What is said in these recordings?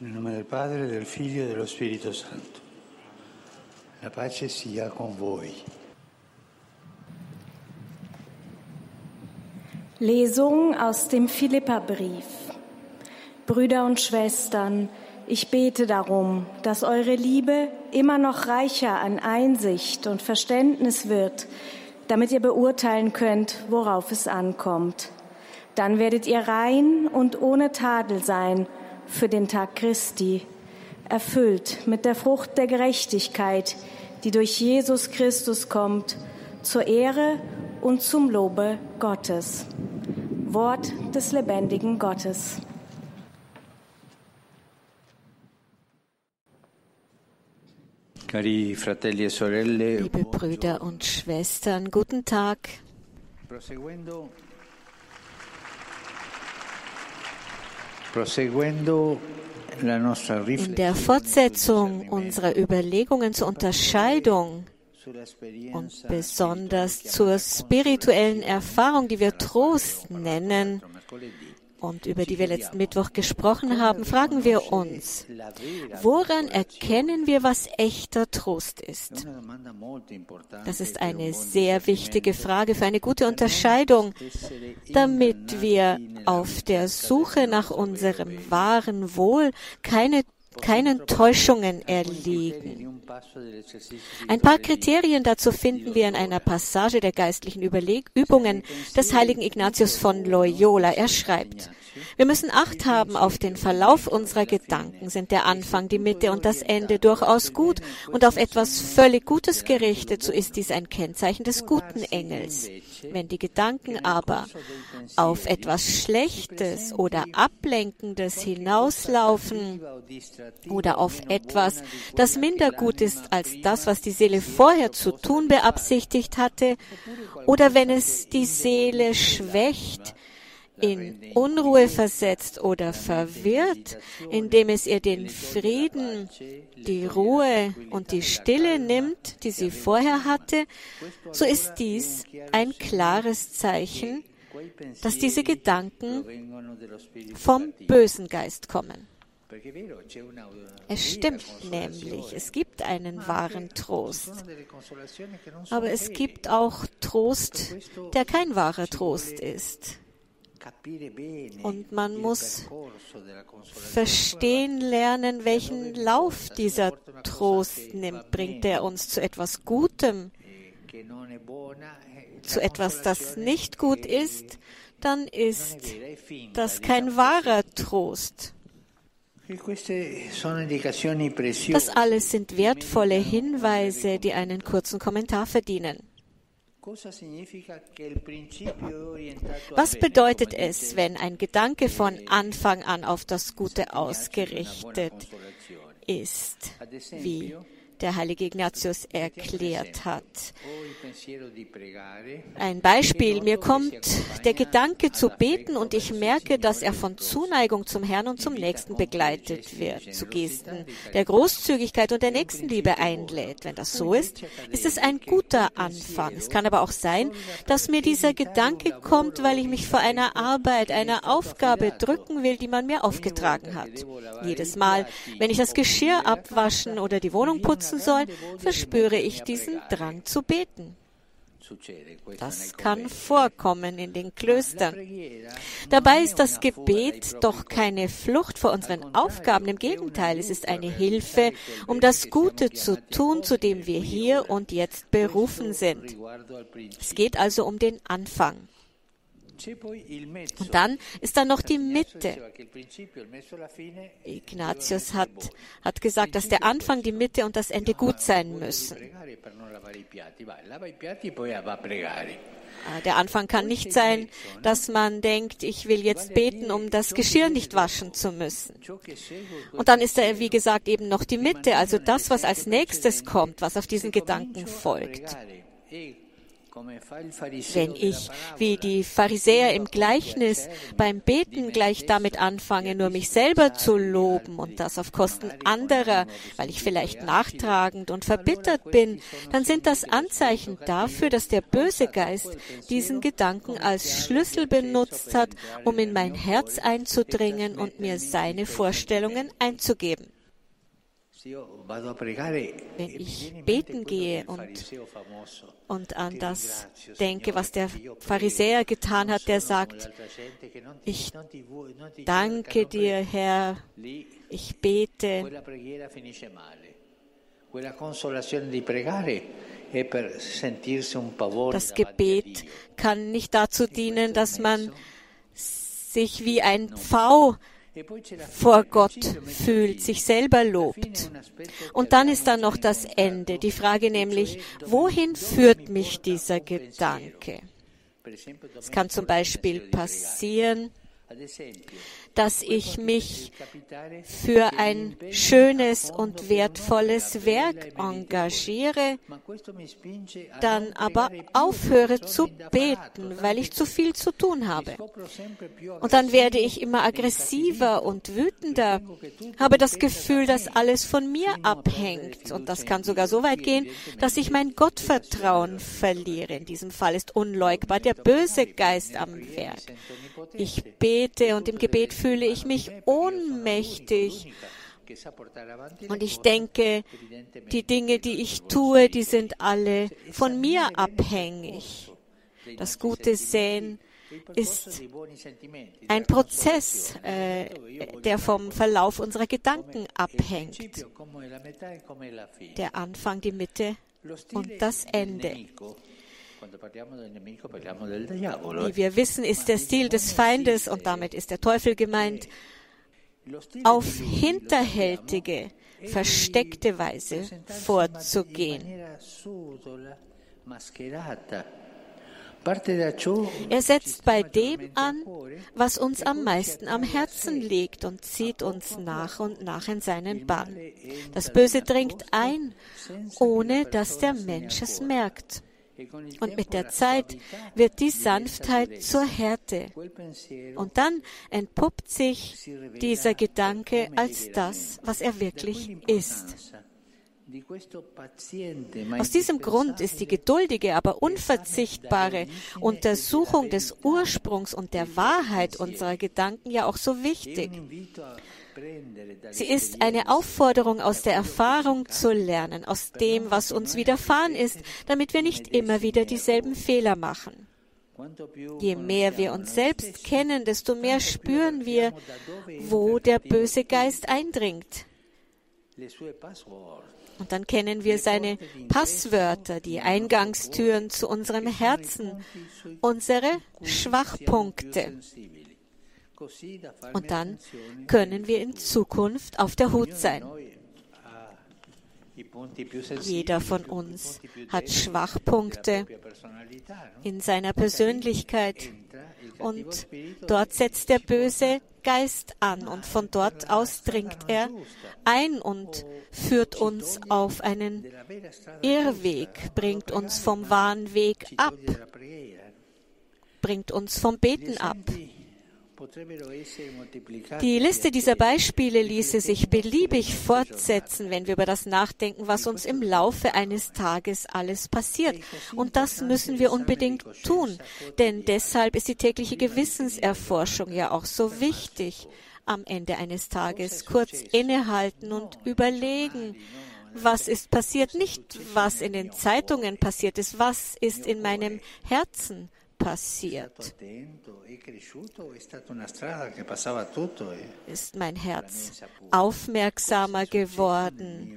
Nel nome del Padre, del Figlio e dello Spirito Santo. La pace sia con voi. Lesung aus dem Philipperbrief. Brüder und Schwestern, ich bete darum, dass eure Liebe immer noch reicher an Einsicht und Verständnis wird, damit ihr beurteilen könnt, worauf es ankommt. Dann werdet ihr rein und ohne Tadel sein für den Tag Christi, erfüllt mit der Frucht der Gerechtigkeit, die durch Jesus Christus kommt, zur Ehre und zum Lobe Gottes. Wort des lebendigen Gottes. E Liebe Brüder und Schwestern, guten Tag. In der Fortsetzung unserer Überlegungen zur Unterscheidung und besonders zur spirituellen Erfahrung, die wir Trost nennen und über die wir letzten Mittwoch gesprochen haben, fragen wir uns, woran erkennen wir, was echter Trost ist? Das ist eine sehr wichtige Frage für eine gute Unterscheidung, damit wir auf der Suche nach unserem wahren Wohl keine, keinen Täuschungen erliegen. Ein paar Kriterien dazu finden wir in einer Passage der geistlichen Überleg Übungen des heiligen Ignatius von Loyola. Er schreibt, wir müssen Acht haben auf den Verlauf unserer Gedanken. Sind der Anfang, die Mitte und das Ende durchaus gut und auf etwas völlig Gutes gerichtet, so ist dies ein Kennzeichen des guten Engels. Wenn die Gedanken aber auf etwas Schlechtes oder Ablenkendes hinauslaufen oder auf etwas, das minder gut ist als das, was die Seele vorher zu tun beabsichtigt hatte, oder wenn es die Seele schwächt, in Unruhe versetzt oder verwirrt, indem es ihr den Frieden, die Ruhe und die Stille nimmt, die sie vorher hatte, so ist dies ein klares Zeichen, dass diese Gedanken vom bösen Geist kommen. Es stimmt nämlich, es gibt einen wahren Trost. Aber es gibt auch Trost, der kein wahrer Trost ist. Und man muss verstehen lernen, welchen Lauf dieser Trost nimmt. Bringt er uns zu etwas Gutem, zu etwas, das nicht gut ist, dann ist das kein wahrer Trost. Das alles sind wertvolle Hinweise, die einen kurzen Kommentar verdienen. Was bedeutet es, wenn ein Gedanke von Anfang an auf das Gute ausgerichtet ist, wie der heilige Ignatius erklärt hat? Ein Beispiel, mir kommt der Gedanke zu beten und ich merke, dass er von Zuneigung zum Herrn und zum Nächsten begleitet wird, zu Gesten der Großzügigkeit und der Nächstenliebe einlädt. Wenn das so ist, ist es ein guter Anfang. Es kann aber auch sein, dass mir dieser Gedanke kommt, weil ich mich vor einer Arbeit, einer Aufgabe drücken will, die man mir aufgetragen hat. Jedes Mal, wenn ich das Geschirr abwaschen oder die Wohnung putzen soll, verspüre ich diesen Drang zu beten. Das kann vorkommen in den Klöstern. Dabei ist das Gebet doch keine Flucht vor unseren Aufgaben. Im Gegenteil, es ist eine Hilfe, um das Gute zu tun, zu dem wir hier und jetzt berufen sind. Es geht also um den Anfang. Und dann ist da noch die Mitte. Ignatius hat, hat gesagt, dass der Anfang, die Mitte und das Ende gut sein müssen. Der Anfang kann nicht sein, dass man denkt, ich will jetzt beten, um das Geschirr nicht waschen zu müssen. Und dann ist da, wie gesagt, eben noch die Mitte, also das, was als nächstes kommt, was auf diesen Gedanken folgt. Wenn ich, wie die Pharisäer im Gleichnis, beim Beten gleich damit anfange, nur mich selber zu loben und das auf Kosten anderer, weil ich vielleicht nachtragend und verbittert bin, dann sind das Anzeichen dafür, dass der böse Geist diesen Gedanken als Schlüssel benutzt hat, um in mein Herz einzudringen und mir seine Vorstellungen einzugeben. Wenn ich beten gehe und, und an das denke, was der Pharisäer getan hat, der sagt, ich danke dir, Herr, ich bete. Das Gebet kann nicht dazu dienen, dass man sich wie ein Pfau vor Gott fühlt, sich selber lobt. Und dann ist da noch das Ende, die Frage nämlich, wohin führt mich dieser Gedanke? Es kann zum Beispiel passieren, dass ich mich für ein schönes und wertvolles Werk engagiere, dann aber aufhöre zu beten, weil ich zu viel zu tun habe. Und dann werde ich immer aggressiver und wütender, habe das Gefühl, dass alles von mir abhängt. Und das kann sogar so weit gehen, dass ich mein Gottvertrauen verliere. In diesem Fall ist unleugbar der böse Geist am Werk. Ich bete und im Gebet fühle ich mich ohnmächtig. Und ich denke, die Dinge, die ich tue, die sind alle von mir abhängig. Das gute Säen ist ein Prozess, äh, der vom Verlauf unserer Gedanken abhängt. Der Anfang, die Mitte und das Ende. Wie wir wissen, ist der Stil des Feindes, und damit ist der Teufel gemeint, auf hinterhältige, versteckte Weise vorzugehen. Er setzt bei dem an, was uns am meisten am Herzen liegt und zieht uns nach und nach in seinen Bann. Das Böse dringt ein, ohne dass der Mensch es merkt. Und mit der Zeit wird die Sanftheit zur Härte. Und dann entpuppt sich dieser Gedanke als das, was er wirklich ist. Aus diesem Grund ist die geduldige, aber unverzichtbare Untersuchung des Ursprungs und der Wahrheit unserer Gedanken ja auch so wichtig. Sie ist eine Aufforderung, aus der Erfahrung zu lernen, aus dem, was uns widerfahren ist, damit wir nicht immer wieder dieselben Fehler machen. Je mehr wir uns selbst kennen, desto mehr spüren wir, wo der böse Geist eindringt. Und dann kennen wir seine Passwörter, die Eingangstüren zu unserem Herzen, unsere Schwachpunkte. Und dann können wir in Zukunft auf der Hut sein. Jeder von uns hat Schwachpunkte in seiner Persönlichkeit und dort setzt der böse Geist an und von dort aus dringt er ein und führt uns auf einen Irrweg, bringt uns vom wahren Weg ab, bringt uns vom Beten ab. Die Liste dieser Beispiele ließe sich beliebig fortsetzen, wenn wir über das nachdenken, was uns im Laufe eines Tages alles passiert. Und das müssen wir unbedingt tun, denn deshalb ist die tägliche Gewissenserforschung ja auch so wichtig. Am Ende eines Tages kurz innehalten und überlegen, was ist passiert, nicht was in den Zeitungen passiert ist, was ist in meinem Herzen passiert? Ist mein Herz aufmerksamer geworden?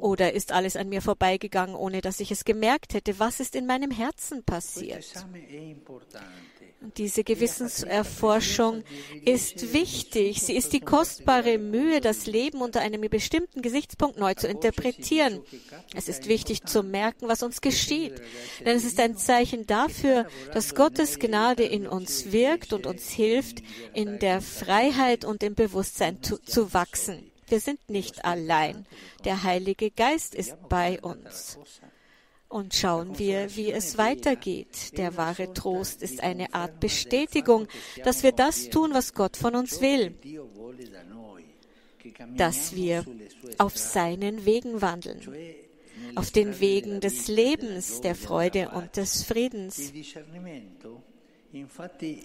Oder ist alles an mir vorbeigegangen, ohne dass ich es gemerkt hätte? Was ist in meinem Herzen passiert? Diese Gewissenserforschung ist wichtig. Sie ist die kostbare Mühe, das Leben unter einem bestimmten Gesichtspunkt neu zu interpretieren. Es ist wichtig zu merken, was uns geschieht. Denn es ist ein Zeichen dafür, dass Gottes Gnade in uns wirkt und uns hilft, in der Freiheit und im Bewusstsein zu, zu wachsen. Wir sind nicht allein. Der Heilige Geist ist bei uns. Und schauen wir, wie es weitergeht. Der wahre Trost ist eine Art Bestätigung, dass wir das tun, was Gott von uns will, dass wir auf seinen Wegen wandeln, auf den Wegen des Lebens, der Freude und des Friedens.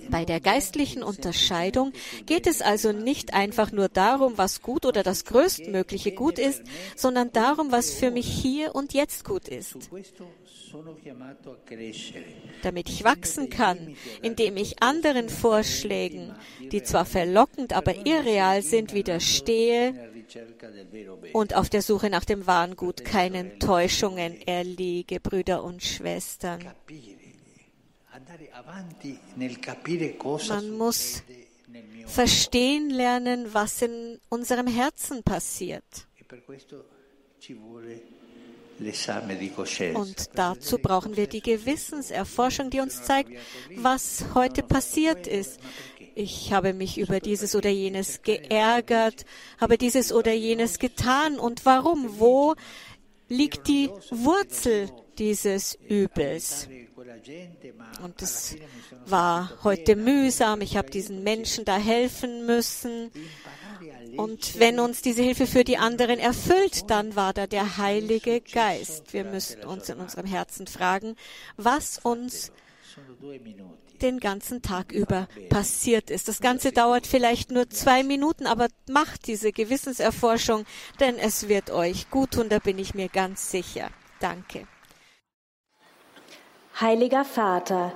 Bei der geistlichen Unterscheidung geht es also nicht einfach nur darum, was gut oder das größtmögliche Gut ist, sondern darum, was für mich hier und jetzt gut ist. Damit ich wachsen kann, indem ich anderen Vorschlägen, die zwar verlockend, aber irreal sind, widerstehe und auf der Suche nach dem wahren Gut keinen Täuschungen erliege, Brüder und Schwestern. Man muss verstehen lernen, was in unserem Herzen passiert. Und dazu brauchen wir die Gewissenserforschung, die uns zeigt, was heute passiert ist. Ich habe mich über dieses oder jenes geärgert, habe dieses oder jenes getan. Und warum? Wo liegt die Wurzel dieses Übels? Und es war heute mühsam. Ich habe diesen Menschen da helfen müssen. Und wenn uns diese Hilfe für die anderen erfüllt, dann war da der Heilige Geist. Wir müssen uns in unserem Herzen fragen, was uns den ganzen Tag über passiert ist. Das Ganze dauert vielleicht nur zwei Minuten, aber macht diese Gewissenserforschung, denn es wird euch gut tun, da bin ich mir ganz sicher. Danke. Heiliger Vater,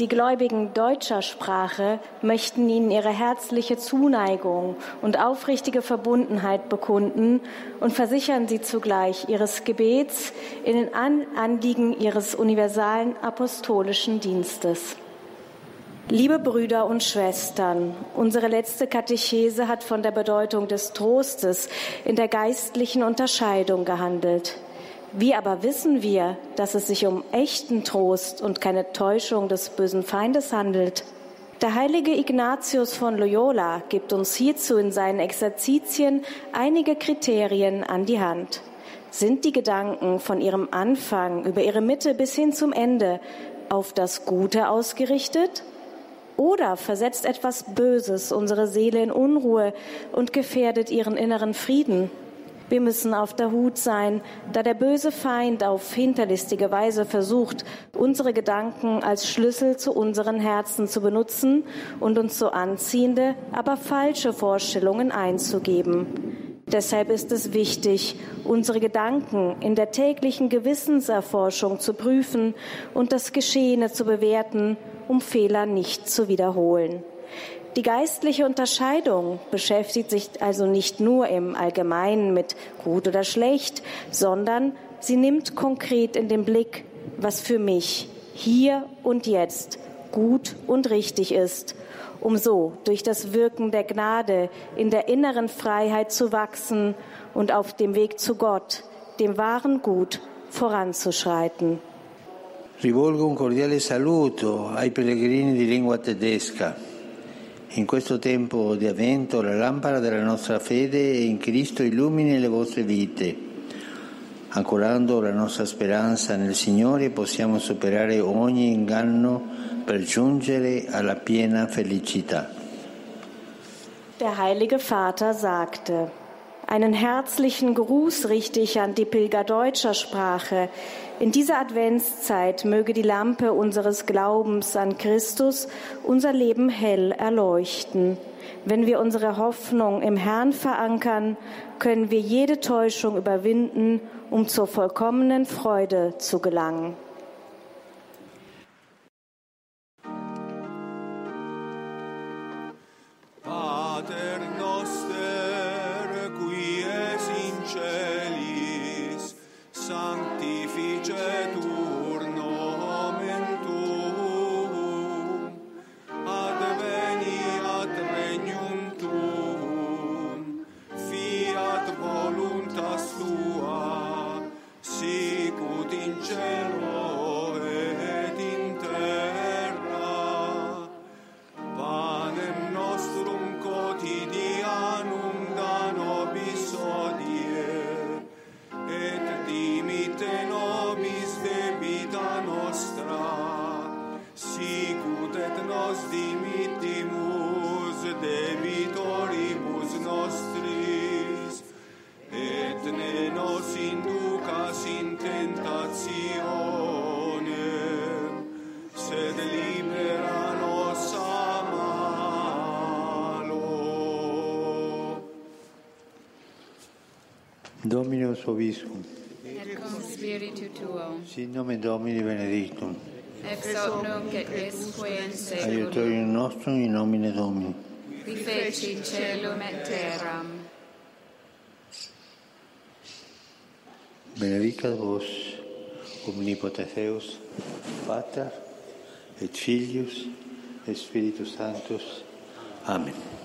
die Gläubigen deutscher Sprache möchten Ihnen ihre herzliche Zuneigung und aufrichtige Verbundenheit bekunden und versichern Sie zugleich Ihres Gebets in den Anliegen Ihres universalen apostolischen Dienstes. Liebe Brüder und Schwestern, unsere letzte Katechese hat von der Bedeutung des Trostes in der geistlichen Unterscheidung gehandelt. Wie aber wissen wir, dass es sich um echten Trost und keine Täuschung des bösen Feindes handelt? Der heilige Ignatius von Loyola gibt uns hierzu in seinen Exerzitien einige Kriterien an die Hand. Sind die Gedanken von ihrem Anfang über ihre Mitte bis hin zum Ende auf das Gute ausgerichtet? Oder versetzt etwas Böses unsere Seele in Unruhe und gefährdet ihren inneren Frieden? Wir müssen auf der Hut sein, da der böse Feind auf hinterlistige Weise versucht, unsere Gedanken als Schlüssel zu unseren Herzen zu benutzen und uns so anziehende, aber falsche Vorstellungen einzugeben. Deshalb ist es wichtig, unsere Gedanken in der täglichen Gewissenserforschung zu prüfen und das Geschehene zu bewerten, um Fehler nicht zu wiederholen. Die geistliche Unterscheidung beschäftigt sich also nicht nur im Allgemeinen mit gut oder schlecht, sondern sie nimmt konkret in den Blick, was für mich hier und jetzt gut und richtig ist, um so durch das Wirken der Gnade in der inneren Freiheit zu wachsen und auf dem Weg zu Gott, dem wahren Gut, voranzuschreiten. Rivolgo un cordiale saluto ai pellegrini di lingua tedesca. In questo tempo di avvento la lampada della nostra fede in Cristo illumini le vostre vite. Ancorando la nostra speranza nel Signore possiamo superare ogni inganno per giungere alla piena felicità. Der Heilige Vater sagte, einen herzlichen Gruß richte ich an die Pilger deutscher Sprache, in dieser Adventszeit möge die Lampe unseres Glaubens an Christus unser Leben hell erleuchten. Wenn wir unsere Hoffnung im Herrn verankern, können wir jede Täuschung überwinden, um zur vollkommenen Freude zu gelangen. Dominus obiscum. Et cum spiritu tuo. Sin nomen Domini benedictum. Ex hoc nunc et esque in seculum. Aiutorium nostrum in nomine Domini. Qui feci celum et terram. Benedicat vos omnipotens Deus, Pater et Filius et Spiritus Sanctus. Amen.